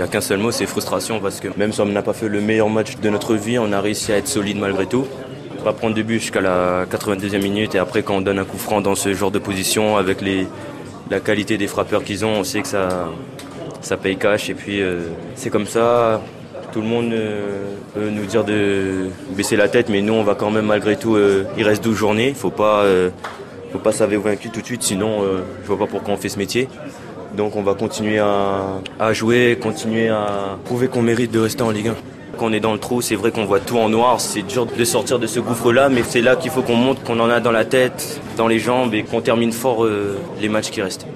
N'y a qu'un seul mot, c'est frustration parce que même si on n'a pas fait le meilleur match de notre vie, on a réussi à être solide malgré tout. Pas prendre de but jusqu'à la 92e minute et après quand on donne un coup franc dans ce genre de position avec les, la qualité des frappeurs qu'ils ont, on sait que ça, ça paye cash et puis euh, c'est comme ça. Tout le monde euh, peut nous dire de baisser la tête, mais nous on va quand même malgré tout. euh, il reste 12 journées, faut pas, faut pas s'avérer vaincu tout de suite, sinon je vois pas pourquoi on fait ce métier. Donc on va continuer à, jouer, continuer à prouver qu'on mérite de rester en Ligue 1. Quand on est dans le trou, c'est vrai qu'on voit tout en noir, c'est dur de sortir de ce gouffre-là, mais c'est là qu'il faut qu'on montre qu'on en a dans la tête, dans les jambes et qu'on termine fort euh, les matchs qui restent.